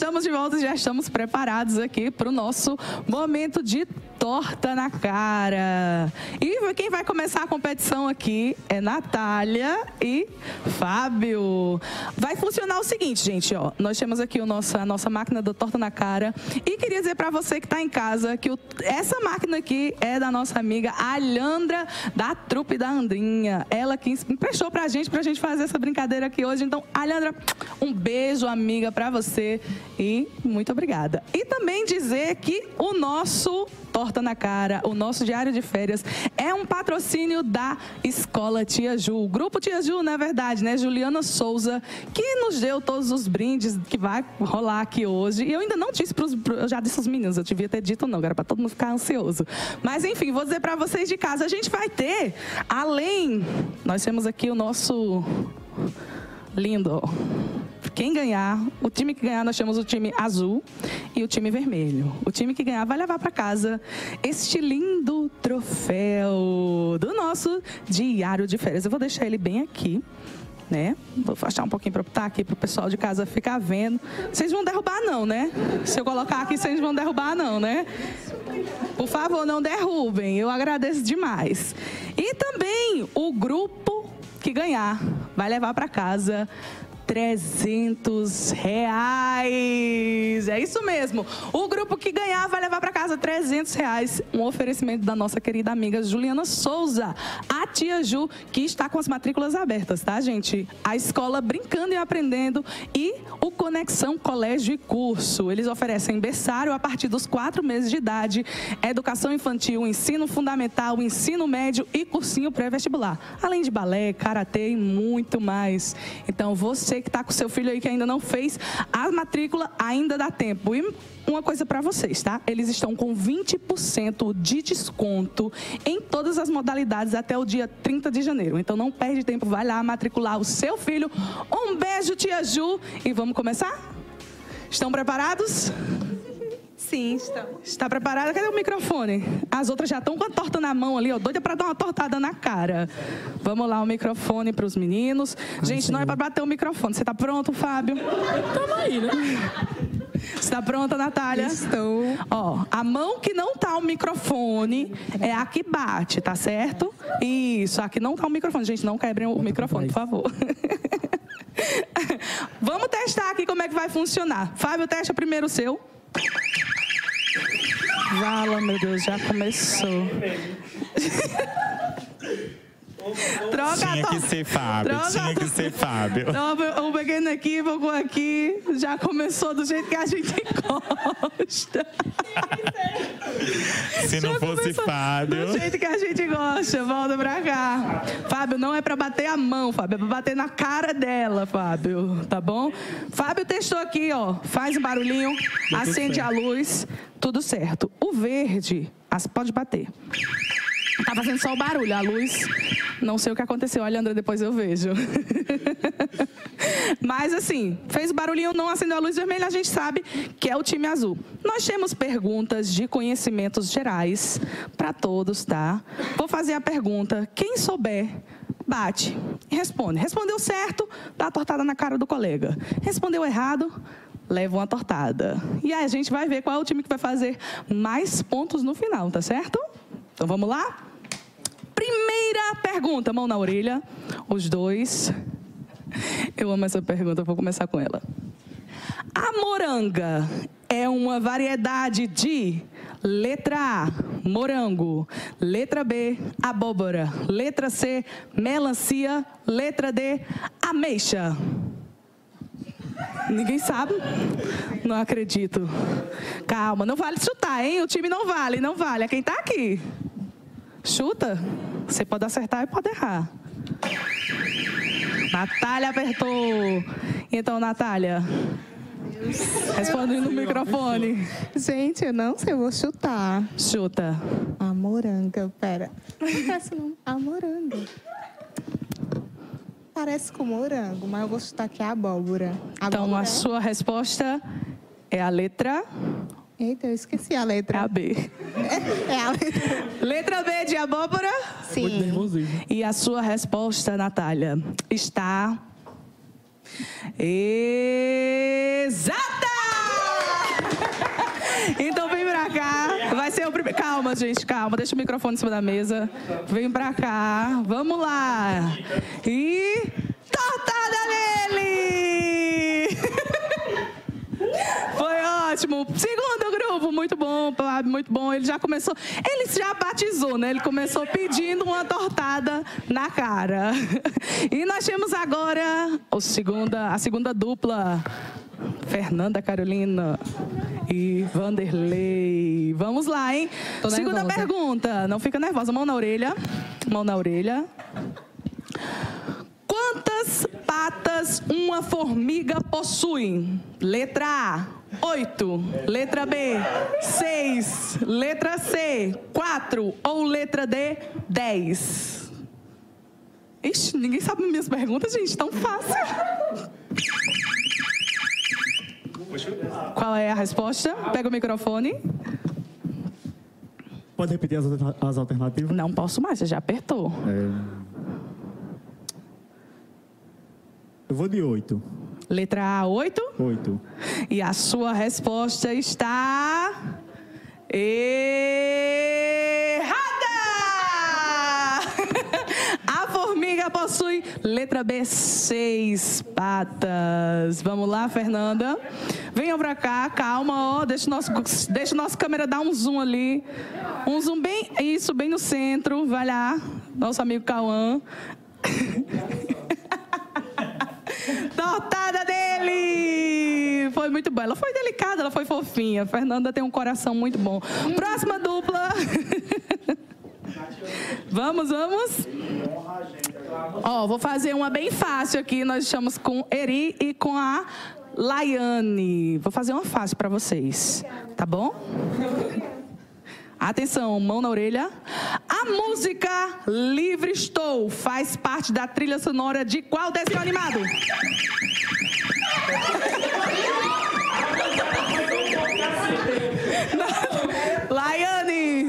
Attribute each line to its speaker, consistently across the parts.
Speaker 1: Estamos de volta, já estamos preparados aqui para o nosso momento de torta na cara. E quem vai começar a competição aqui é Natália e Fábio. Vai funcionar o seguinte, gente, ó. Nós temos aqui o nosso, a nossa máquina da torta na cara. E queria dizer para você que está em casa que o, essa máquina aqui é da nossa amiga Alhandra, da trupe da Andrinha. Ela que emprestou pra gente, pra gente fazer essa brincadeira aqui hoje. Então, Alhandra, um beijo, amiga, para você e muito obrigada. E também dizer que o nosso Torta na Cara, o nosso diário de férias, é um patrocínio da Escola Tia Ju. O grupo Tia Ju, na verdade, né? Juliana Souza, que nos deu todos os brindes que vai rolar aqui hoje. E eu ainda não disse para os. Eu já disse aos meninos, eu devia ter dito não, era para todo mundo ficar ansioso. Mas enfim, vou dizer para vocês de casa, a gente vai ter, além. Nós temos aqui o nosso. Lindo, quem ganhar, o time que ganhar, nós temos o time azul e o time vermelho. O time que ganhar vai levar para casa este lindo troféu do nosso diário de férias. Eu vou deixar ele bem aqui. Né? Vou afastar um pouquinho para estar tá aqui para o pessoal de casa ficar vendo. Vocês vão derrubar não, né? Se eu colocar aqui, vocês vão derrubar não, né? Por favor, não derrubem. Eu agradeço demais. E também o grupo que ganhar vai levar para casa 300 reais. É isso mesmo. O grupo que ganhar vai levar para casa 300 reais. Um oferecimento da nossa querida amiga Juliana Souza, a tia Ju, que está com as matrículas abertas, tá, gente? A escola Brincando e Aprendendo e o Conexão Colégio e Curso. Eles oferecem berçário a partir dos quatro meses de idade, educação infantil, ensino fundamental, ensino médio e cursinho pré-vestibular. Além de balé, karatê e muito mais. Então, você que está com seu filho aí que ainda não fez a matrícula, ainda dá tempo. E uma coisa para vocês, tá? Eles estão com 20% de desconto em todas as modalidades até o dia 30 de janeiro. Então não perde tempo, vai lá matricular o seu filho. Um beijo, tia Ju, e vamos começar? Estão preparados?
Speaker 2: Sim, estamos.
Speaker 1: Está preparada? Cadê o microfone? As outras já estão com a torta na mão ali, ó, doida para dar uma tortada na cara. Vamos lá, o microfone para os meninos. Gente, não é para bater o microfone. Você está pronto, Fábio?
Speaker 3: Estamos aí, né?
Speaker 1: Está pronta, Natália?
Speaker 2: Estou.
Speaker 1: Ó, a mão que não tá o microfone é a que bate, tá certo? Isso, a que não tá o microfone. Gente, não quebrem o microfone, por favor. Vamos testar aqui como é que vai funcionar. Fábio, testa primeiro o seu. Vala, meu Deus, já começou.
Speaker 3: Troca tinha que ser Fábio, troca, tinha que ser Fábio.
Speaker 1: Um pequeno equívoco aqui já começou do jeito que a gente gosta.
Speaker 3: Se não fosse Fábio.
Speaker 1: Do jeito que a gente gosta, volta pra cá. Fábio, não é pra bater a mão, Fábio, é pra bater na cara dela, Fábio, tá bom? Fábio testou aqui, ó, faz um barulhinho, acende a luz, tudo certo. O verde, pode bater. Tá fazendo só o barulho, a luz. Não sei o que aconteceu. Olha, André, depois eu vejo. Mas assim, fez o barulhinho, não acendeu a luz vermelha, a gente sabe que é o time azul. Nós temos perguntas de conhecimentos gerais para todos, tá? Vou fazer a pergunta. Quem souber bate e responde. Respondeu certo, dá a tortada na cara do colega. Respondeu errado, leva uma tortada. E aí a gente vai ver qual é o time que vai fazer mais pontos no final, tá certo? Então vamos lá? Primeira pergunta, mão na orelha, os dois. Eu amo essa pergunta, vou começar com ela. A moranga é uma variedade de letra A, morango, letra B, abóbora, letra C, melancia, letra D, ameixa. Ninguém sabe? Não acredito. Calma, não vale chutar, hein? O time não vale, não vale. É quem está aqui. Chuta. Você pode acertar e pode errar. Natália apertou. Então, Natália. Responde no microfone.
Speaker 2: Gente, eu não sei, eu vou chutar.
Speaker 1: Chuta.
Speaker 2: A moranga, pera. Não parece não. A moranga. Parece com morango, mas eu vou chutar aqui a abóbora.
Speaker 1: abóbora. Então, a sua resposta é a letra
Speaker 2: Eita, eu esqueci a letra.
Speaker 1: É a B.
Speaker 2: É, é a letra.
Speaker 1: letra B de abóbora?
Speaker 2: Sim.
Speaker 1: E a sua resposta, Natália, está. Exata! Então vem pra cá. Vai ser o primeiro. Calma, gente, calma. Deixa o microfone em cima da mesa. Vem pra cá. Vamos lá. E. Tortada nele! Foi ótimo. Segundo grupo, muito bom, muito bom. Ele já começou. Ele já batizou, né? Ele começou pedindo uma tortada na cara. E nós temos agora o segunda, a segunda dupla. Fernanda Carolina e Vanderlei. Vamos lá, hein? Segunda pergunta. Não fica nervosa. Mão na orelha. Mão na orelha. Quantas patas uma formiga possui? Letra A, 8. Letra B, 6. Letra C, 4. Ou letra D, 10. Ixi, ninguém sabe minhas perguntas, gente. Tão fácil. Qual é a resposta? Pega o microfone.
Speaker 4: Pode repetir as, as alternativas?
Speaker 1: Não posso mais, você já apertou. É...
Speaker 4: Eu vou de 8.
Speaker 1: Letra A, 8?
Speaker 4: 8.
Speaker 1: E a sua resposta está. Errada! A formiga possui, letra B, seis patas. Vamos lá, Fernanda. Venham pra cá, calma, ó. Deixa o nosso, deixa o nosso câmera dar um zoom ali. Um zoom bem, isso, bem no centro. Vai lá, nosso amigo Cauã. Tortada dele! Foi muito boa. Ela foi delicada, ela foi fofinha. Fernanda tem um coração muito bom. Próxima dupla. vamos, vamos. Ó, vou fazer uma bem fácil aqui. Nós estamos com Eri e com a Laiane. Vou fazer uma fácil para vocês. Tá bom? Atenção, mão na orelha. A música Livre Estou faz parte da trilha sonora de qual desenho animado? Laiane,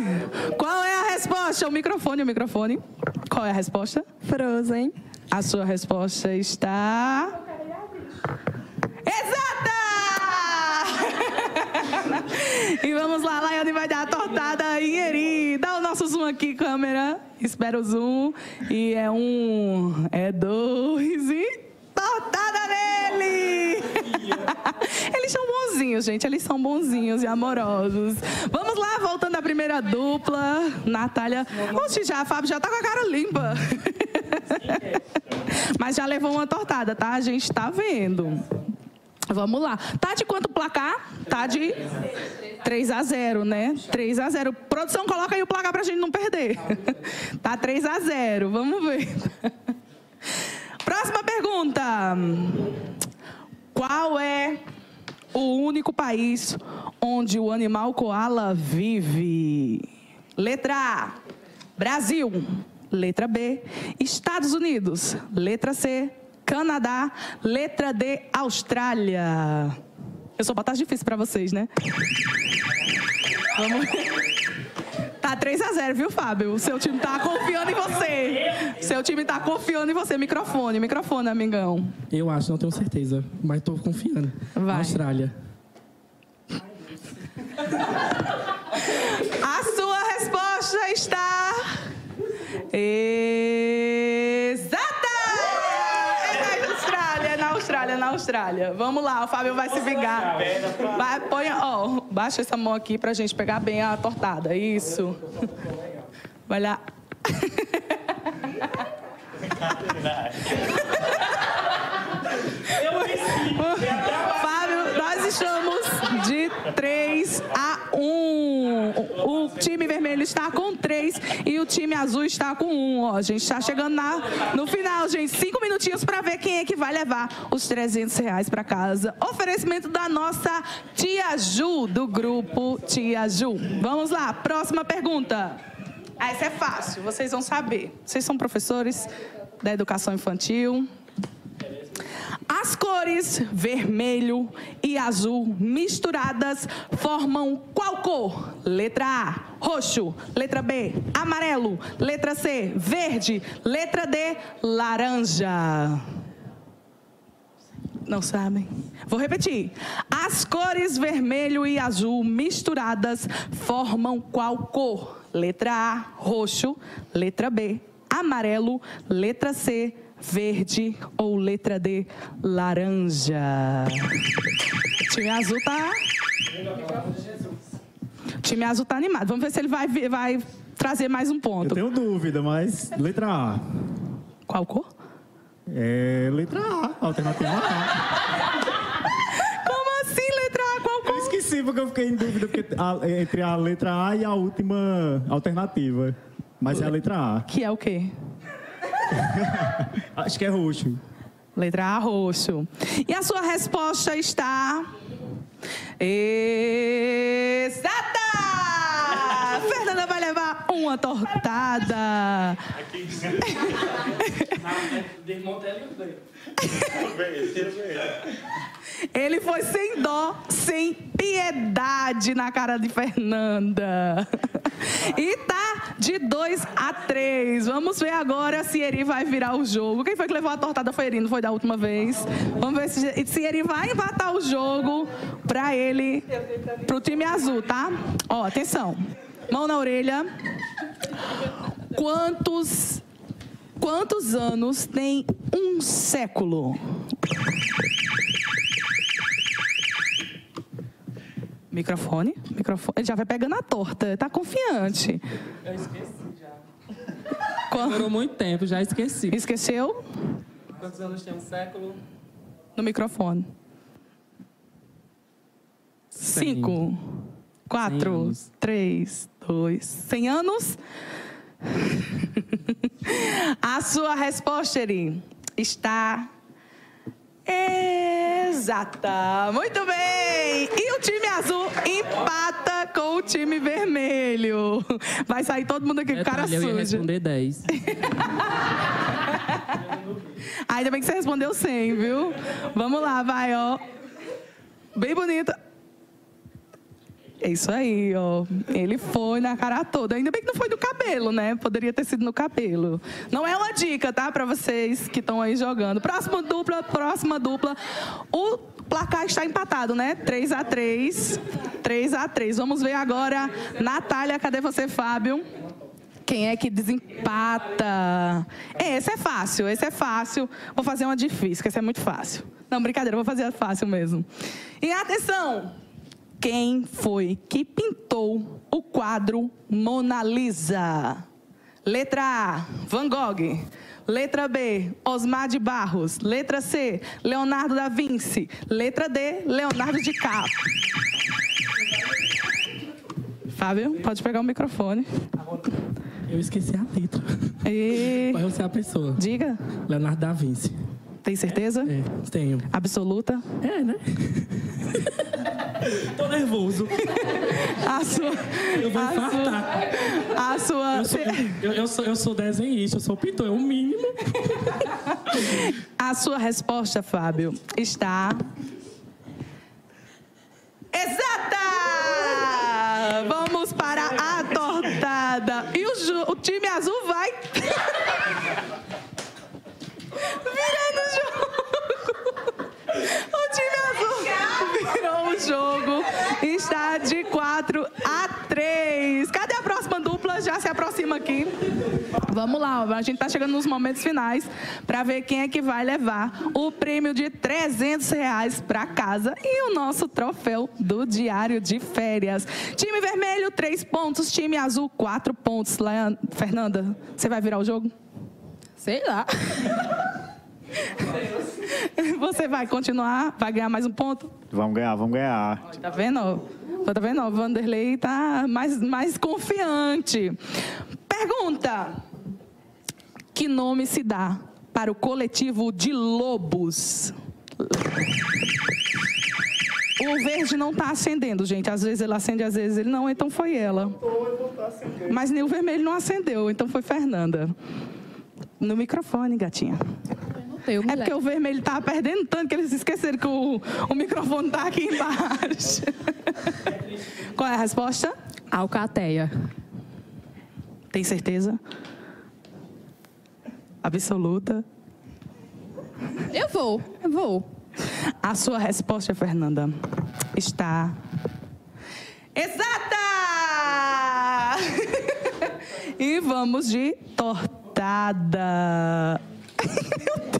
Speaker 1: qual é a resposta? O microfone, o microfone. Qual é a resposta?
Speaker 2: Frozen.
Speaker 1: A sua resposta está. Exata! E vamos lá, Laiane vai dar a tortada em Eri. Dá o nosso zoom aqui, câmera. Espera o zoom. E é um, é dois e tortada nele! Eles são bonzinhos, gente. Eles são bonzinhos e amorosos. Vamos lá, voltando à primeira dupla. Natália. Oxe, já, a Fábio já tá com a cara limpa. Mas já levou uma tortada, tá? A gente tá vendo. Vamos lá. Tá de quanto placar? Tá de 3 a 0, né? 3 a 0. Produção, coloca aí o placar pra gente não perder. Tá 3 a 0. Vamos ver. Próxima pergunta. Qual é o único país onde o animal koala vive? Letra A: Brasil. Letra B: Estados Unidos. Letra C: Canadá. Letra D, Austrália. Eu sou batata difícil para vocês, né? Vamos. Tá 3 a 0, viu, Fábio? Seu time tá confiando em você. Seu time tá confiando em você. Microfone, microfone, amigão.
Speaker 5: Eu acho, não tenho certeza, mas tô confiando.
Speaker 1: Vai.
Speaker 5: Austrália.
Speaker 1: A sua resposta está exata! Austrália. Vamos lá, o Fábio vai se vingar. Vai, põe, ó, baixa essa mão aqui pra gente pegar bem a tortada. Isso. Vai lá. Fábio, nós estamos de 3 a 1. O time vermelho está com 3 e o time azul está com 1. Ó, a gente está chegando na, no final, gente. Cinco minutinhos para ver quem é que vai levar os 300 reais para casa. Oferecimento da nossa tia Ju, do grupo Tia Ju. Vamos lá, próxima pergunta. Ah, essa é fácil, vocês vão saber. Vocês são professores da educação infantil. As cores vermelho e azul misturadas formam qual cor? Letra A, roxo. Letra B, amarelo. Letra C, verde. Letra D, laranja. Não sabem? Vou repetir. As cores vermelho e azul misturadas formam qual cor? Letra A, roxo. Letra B, amarelo. Letra C, verde. Ou letra D, laranja. O time azul tá. O time azul tá animado. Vamos ver se ele vai, vai trazer mais um
Speaker 4: Eu
Speaker 1: ponto.
Speaker 4: tenho dúvida, mas letra A.
Speaker 1: Qual cor?
Speaker 4: É letra A, alternativa A.
Speaker 1: Como assim, letra A? Qual
Speaker 4: Eu
Speaker 1: cor?
Speaker 4: esqueci porque eu fiquei em dúvida porque a- entre a letra A e a última alternativa. Mas é a letra A.
Speaker 1: Que é o quê?
Speaker 4: Acho que é roxo.
Speaker 1: Letra A, roxo. E a sua resposta está. Exata! Fernanda vai levar uma tortada. Ele foi sem dó, sem piedade na cara de Fernanda. E tá de 2 a 3. Vamos ver agora se Eri vai virar o jogo. Quem foi que levou a tortada foi Eri, não foi da última vez. Vamos ver se, se Eri vai empatar o jogo pra ele, pro time azul, tá? Ó, atenção. Mão na orelha. Quantos, quantos anos tem um século? Microfone, microfone. Ele já vai pegando a torta, tá confiante.
Speaker 5: Eu esqueci já.
Speaker 1: Qua-
Speaker 5: Demorou muito tempo, já esqueci.
Speaker 1: Esqueceu?
Speaker 5: Quantos anos tem um século?
Speaker 1: No microfone.
Speaker 5: Cem.
Speaker 1: Cinco, quatro, três, dois, cem anos? A sua resposta, Eri, está exata. Muito bem! E o time azul empata com o time vermelho. Vai sair todo mundo aqui com cara
Speaker 5: Detalhe, eu ia
Speaker 1: suja.
Speaker 5: responder 10.
Speaker 1: Ainda bem que você respondeu 100, viu? Vamos lá, vai, ó. Bem bonita. Isso aí, ó. Ele foi na cara toda. Ainda bem que não foi no cabelo, né? Poderia ter sido no cabelo. Não é uma dica, tá? Pra vocês que estão aí jogando. Próxima dupla, próxima dupla. O placar está empatado, né? 3 a 3 3 a 3 Vamos ver agora. Natália, cadê você, Fábio? Quem é que desempata? Esse é fácil, esse é fácil. Vou fazer uma difícil, que esse é muito fácil. Não, brincadeira, vou fazer fácil mesmo. E atenção! Quem foi que pintou o quadro Mona Lisa? Letra A, Van Gogh. Letra B, Osmar de Barros. Letra C, Leonardo da Vinci. Letra D, Leonardo DiCaprio. Fábio, pode pegar o microfone.
Speaker 5: Eu esqueci a letra.
Speaker 1: E...
Speaker 5: Você é a pessoa.
Speaker 1: Diga,
Speaker 5: Leonardo da Vinci.
Speaker 1: Tem certeza?
Speaker 5: É, tenho.
Speaker 1: Absoluta?
Speaker 5: É, né? Tô nervoso.
Speaker 1: A sua.
Speaker 5: Eu vou
Speaker 1: a
Speaker 5: infartar.
Speaker 1: sua, a sua.
Speaker 5: Eu sou, eu, eu sou, eu sou desenhista, eu sou pintor, é o mínimo.
Speaker 1: A sua resposta, Fábio, está. Exata! Vamos para a tortada. E o, o time azul vai. Virando o jogo. O time azul virou o jogo. Está de 4 a 3. Cadê a próxima dupla? Já se aproxima aqui. Vamos lá, a gente tá chegando nos momentos finais para ver quem é que vai levar o prêmio de 300 reais para casa e o nosso troféu do Diário de Férias. Time vermelho, três pontos. Time azul, quatro pontos. Lean- Fernanda, você vai virar o jogo?
Speaker 2: Sei lá.
Speaker 1: Você vai continuar? Vai ganhar mais um ponto?
Speaker 3: Vamos ganhar, vamos ganhar.
Speaker 1: Tá vendo? Tá vendo? O Vanderlei tá mais, mais confiante. Pergunta: Que nome se dá para o coletivo de lobos? O verde não está acendendo, gente. Às vezes ele acende, às vezes ele não, então foi ela. Mas nem o vermelho não acendeu, então foi Fernanda. No microfone, gatinha.
Speaker 2: Me
Speaker 1: É porque o vermelho tava perdendo tanto que eles esqueceram que o, o microfone tá aqui embaixo. Qual é a resposta?
Speaker 2: Alcateia.
Speaker 1: Tem certeza? Absoluta.
Speaker 2: Eu vou, eu vou.
Speaker 1: A sua resposta, Fernanda, está exata! e vamos de tortada. Meu.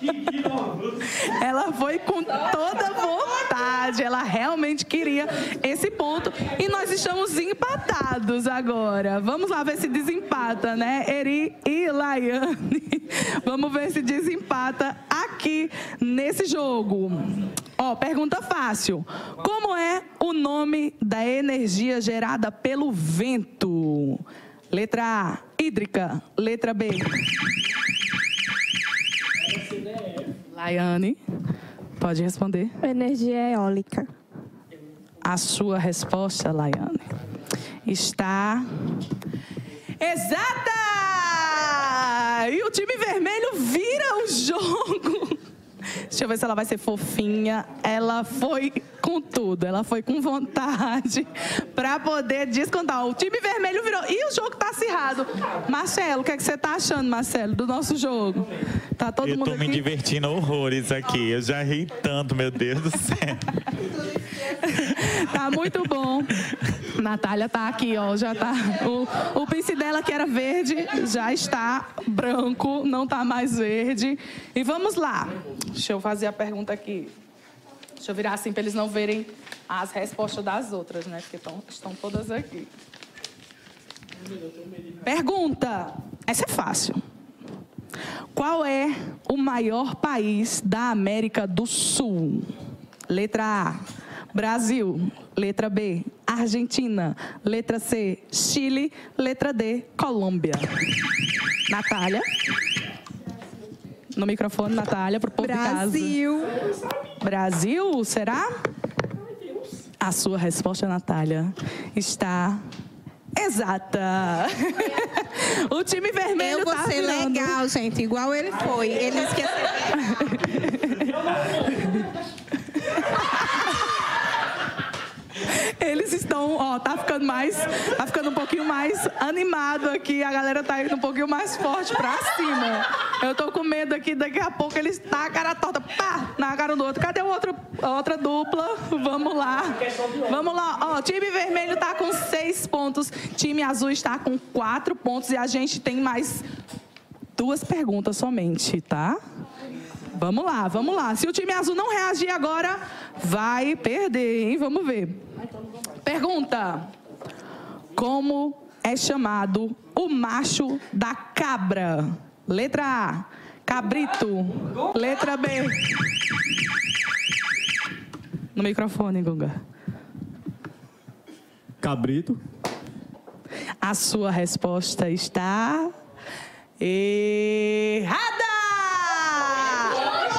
Speaker 1: Ela foi com toda vontade. Ela realmente queria esse ponto. E nós estamos empatados agora. Vamos lá ver se desempata, né? Eri e Laiane. Vamos ver se desempata aqui nesse jogo. Ó, pergunta fácil. Como é o nome da energia gerada pelo vento? Letra A, hídrica. Letra B. Laiane, pode responder.
Speaker 2: Energia eólica.
Speaker 1: A sua resposta, Laiane, está exata! E o time vermelho. Deixa eu ver se ela vai ser fofinha. Ela foi com tudo, ela foi com vontade para poder descontar. O time vermelho virou. E o jogo tá acirrado. Marcelo, o que, é que você tá achando, Marcelo, do nosso jogo? Tá todo
Speaker 3: eu
Speaker 1: mundo
Speaker 3: tô me
Speaker 1: aqui?
Speaker 3: divertindo horrores aqui. Eu já ri tanto, meu Deus do céu.
Speaker 1: Tá muito bom. Natália tá aqui, ó. Já tá. O, o pince dela, que era verde, já está branco, não tá mais verde. E vamos lá. Deixa eu fazer a pergunta aqui. Deixa eu virar assim para eles não verem as respostas das outras, né? Porque tão, estão todas aqui. Pergunta. Essa é fácil. Qual é o maior país da América do Sul? Letra A, Brasil. Letra B, Argentina. Letra C, Chile. Letra D, Colômbia. Natália. No microfone, Natália, para o povo
Speaker 2: Brasil.
Speaker 1: de casa. Brasil, será? A sua resposta, Natália, está exata. o time vermelho
Speaker 2: Eu vou
Speaker 1: tá
Speaker 2: ser
Speaker 1: virando.
Speaker 2: legal, gente, igual ele foi. Ele esqueceu.
Speaker 1: Eles estão, ó, tá ficando mais, tá ficando um pouquinho mais animado aqui. A galera tá indo um pouquinho mais forte pra cima. Eu tô com medo aqui, daqui a pouco eles tá a cara torta, pá, na cara do outro. Cadê o outro, a outra dupla? Vamos lá. Vamos lá, ó, time vermelho tá com seis pontos, time azul está com quatro pontos e a gente tem mais duas perguntas somente, tá? Vamos lá, vamos lá. Se o time azul não reagir agora, vai perder, hein? Vamos ver. Pergunta: Como é chamado o macho da cabra? Letra A, cabrito. Letra B. No microfone, Guga.
Speaker 4: Cabrito.
Speaker 1: A sua resposta está errada!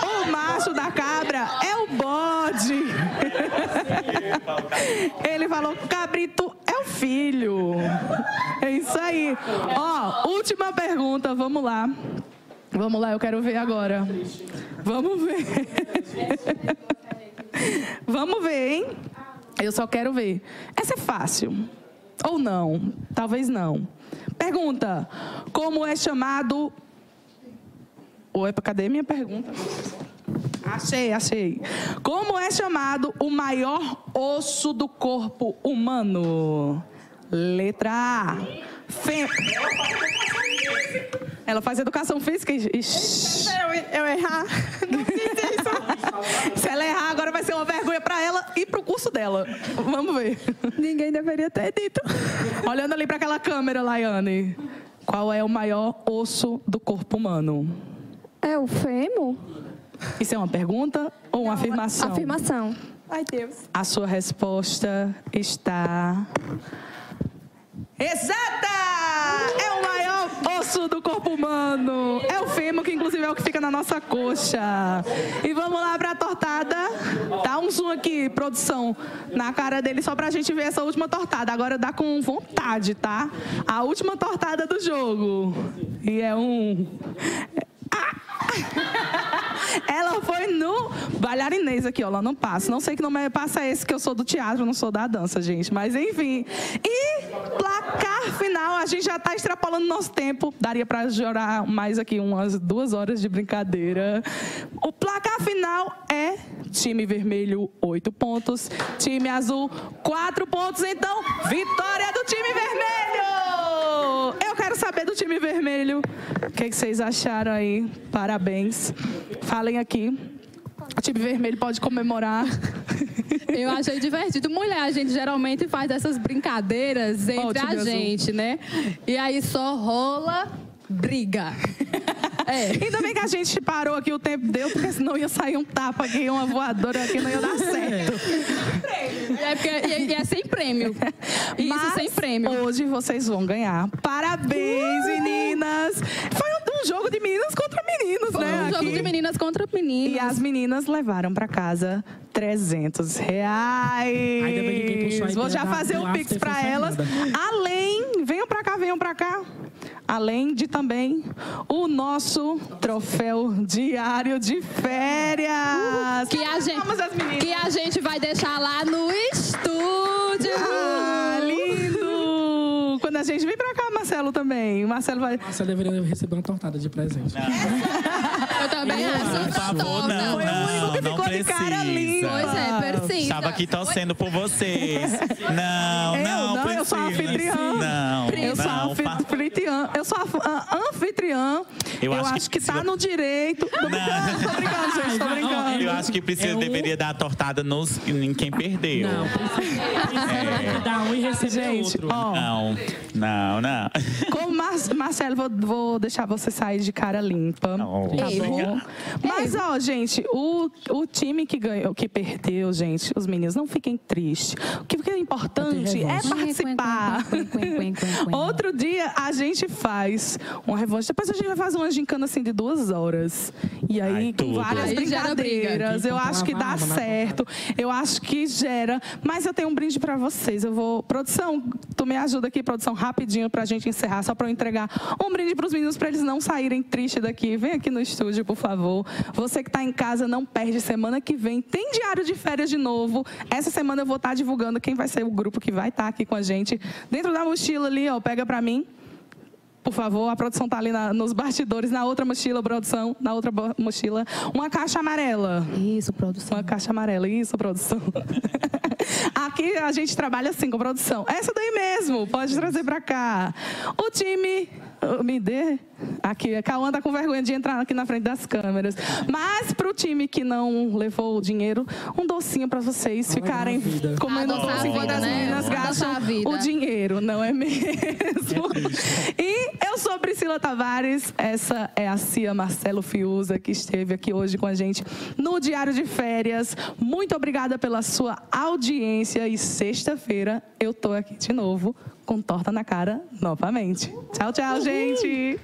Speaker 1: O macho da cabra é o bode. Ele falou: cabrito é o filho. É isso aí. Ó, última pergunta, vamos lá. Vamos lá, eu quero ver agora. Vamos ver. Vamos ver, hein? Eu só quero ver. Essa é fácil. Ou não? Talvez não. Pergunta: Como é chamado. Oi, cadê minha pergunta? Achei, achei. Como é chamado o maior osso do corpo humano? Letra A. Fê... Ela faz educação física e.
Speaker 2: Eu, eu errar. Não fiz isso.
Speaker 1: Se ela errar, agora vai ser uma vergonha para ela e pro curso dela. Vamos ver.
Speaker 2: Ninguém deveria ter dito.
Speaker 1: Olhando ali para aquela câmera, Laiane. Qual é o maior osso do corpo humano?
Speaker 2: É o fêmur?
Speaker 1: Isso é uma pergunta ou uma afirmação?
Speaker 2: Afirmação. Ai, Deus.
Speaker 1: A sua resposta está. Exata! É o maior osso do corpo humano. É o fêmur, que inclusive é o que fica na nossa coxa. E vamos lá pra tortada. Dá um zoom aqui, produção, na cara dele, só pra gente ver essa última tortada. Agora dá com vontade, tá? A última tortada do jogo. E é um. Ah! Ela foi no bailarinês aqui, ó, lá no passo. Não sei que nome é passa esse, que eu sou do teatro, não sou da dança, gente. Mas enfim. E placar final, a gente já está extrapolando nosso tempo. Daria para chorar mais aqui umas duas horas de brincadeira. O placar final é time vermelho, oito pontos. Time azul, quatro pontos. Então, vitória do time vermelho! Eu quero saber do time vermelho. O que, que vocês acharam aí? Parabéns. Falem aqui. O time vermelho pode comemorar.
Speaker 6: Eu achei divertido. Mulher, a gente geralmente faz essas brincadeiras entre a
Speaker 1: azul.
Speaker 6: gente, né? E aí só rola briga. É.
Speaker 1: Ainda bem que a gente parou aqui o tempo deu, porque senão ia sair um tapa aqui, uma voadora aqui, não ia dar certo.
Speaker 6: É, porque, e é sem prêmio. Isso
Speaker 1: Mas
Speaker 6: sem prêmio.
Speaker 1: Hoje vocês vão ganhar. Parabéns, meninas! Foi um, um jogo de meninas contra meninos,
Speaker 6: Foi
Speaker 1: né?
Speaker 6: um jogo
Speaker 1: aqui.
Speaker 6: de meninas contra meninos.
Speaker 1: E as meninas levaram pra casa 300 reais.
Speaker 5: Ainda bem que quem puxou a
Speaker 1: Vou já fazer o Pix pra elas. Além, venham pra cá, venham pra cá. Além de também o nosso troféu diário de férias.
Speaker 6: que a, gente, que a gente vai deixar lá no
Speaker 1: cá, Marcelo também. O Marcelo vai.
Speaker 5: Você deveria receber uma tortada de presente.
Speaker 6: Eu também acho.
Speaker 3: Por favor, não,
Speaker 1: Foi o único
Speaker 3: não,
Speaker 1: que
Speaker 3: não
Speaker 1: ficou de cara limpa.
Speaker 6: Pois é, precisa.
Speaker 3: Estava aqui torcendo por vocês. Não,
Speaker 1: Eu
Speaker 3: não,
Speaker 1: não, eu sou
Speaker 3: precisa.
Speaker 1: anfitriã.
Speaker 3: Não,
Speaker 1: Eu sou
Speaker 3: não,
Speaker 1: anfitriã. Eu sou anfitriã. Eu,
Speaker 3: Eu
Speaker 1: acho,
Speaker 3: acho
Speaker 1: que,
Speaker 3: que
Speaker 1: tá
Speaker 3: precisa-
Speaker 1: no direito. Tô brincando, tô brincando, gente. Tô brincando.
Speaker 3: Eu acho que precisa,
Speaker 5: É um-
Speaker 3: deveria dar a tortada nos, em quem perdeu.
Speaker 5: Não, precisa, precisa dar um e receber
Speaker 1: Gente,
Speaker 5: outro.
Speaker 1: ó,
Speaker 3: Não, não, não.
Speaker 1: como Mar Marcelo, vou, vou deixar você sair de cara limpa.
Speaker 3: Oh.
Speaker 1: Tá bom? Mas, ó, gente, o, o time que ganhou, que perdeu, gente, os meninos, não fiquem tristes. O que é importante é participar. Outro dia a gente faz uma revanche. Depois a gente vai fazer uma gincana assim de duas horas. E aí,
Speaker 3: Ai,
Speaker 1: com várias
Speaker 6: Aí
Speaker 1: brincadeiras. Eu
Speaker 5: que
Speaker 1: acho que dá certo. Eu acho que gera. Mas eu tenho um brinde pra vocês. Eu vou. Produção, tu me ajuda aqui, produção, rapidinho pra gente encerrar, só pra entregar um brinde pros meninos pra eles não saírem tristes daqui. Vem aqui no estúdio, por favor. Você que tá em casa, não perde. Semana que vem tem diário de férias de novo. Essa semana eu vou estar divulgando quem vai ser o grupo que vai estar aqui com a gente. Dentro da mochila ali, ó, pega pra mim. Por favor, a produção tá ali na- nos bastidores, na outra mochila, produção, na outra mochila, uma caixa amarela.
Speaker 6: Isso, produção.
Speaker 1: Uma caixa amarela, isso, produção. Aqui a gente trabalha assim com produção. Essa daí mesmo, pode trazer pra cá. O time. Me dê. Aqui, a Cauã tá com vergonha de entrar aqui na frente das câmeras. Mas pro time que não levou o dinheiro, um docinho pra vocês ficarem comendo
Speaker 6: Adoçar
Speaker 1: doce enquanto as
Speaker 6: né?
Speaker 1: meninas gastam o dinheiro, não é mesmo? E eu sou Priscila Tavares, essa é a Cia Marcelo Fiuza, que esteve aqui hoje com a gente no Diário de Férias. Muito obrigada pela sua audiência e sexta-feira eu tô aqui de novo com torta na cara novamente. Tchau, tchau, gente!